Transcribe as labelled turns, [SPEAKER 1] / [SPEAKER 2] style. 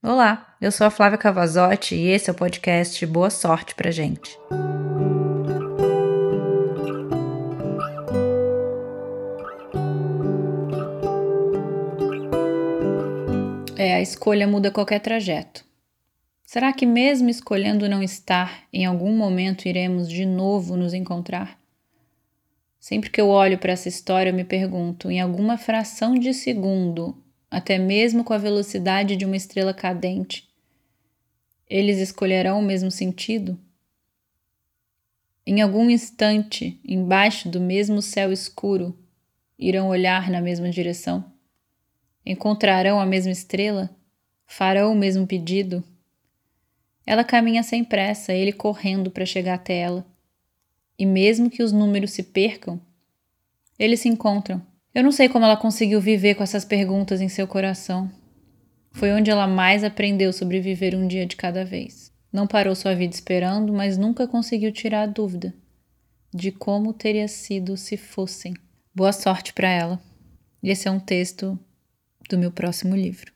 [SPEAKER 1] Olá, eu sou a Flávia Cavazotti e esse é o podcast Boa Sorte pra gente. É, a escolha muda qualquer trajeto. Será que, mesmo escolhendo não estar, em algum momento iremos de novo nos encontrar? Sempre que eu olho para essa história, eu me pergunto: em alguma fração de segundo, até mesmo com a velocidade de uma estrela cadente, eles escolherão o mesmo sentido? Em algum instante, embaixo do mesmo céu escuro, irão olhar na mesma direção? Encontrarão a mesma estrela? Farão o mesmo pedido? Ela caminha sem pressa, ele correndo para chegar até ela. E mesmo que os números se percam, eles se encontram eu não sei como ela conseguiu viver com essas perguntas em seu coração. Foi onde ela mais aprendeu sobre viver um dia de cada vez. Não parou sua vida esperando, mas nunca conseguiu tirar a dúvida de como teria sido se fossem. Boa sorte para ela. Esse é um texto do meu próximo livro.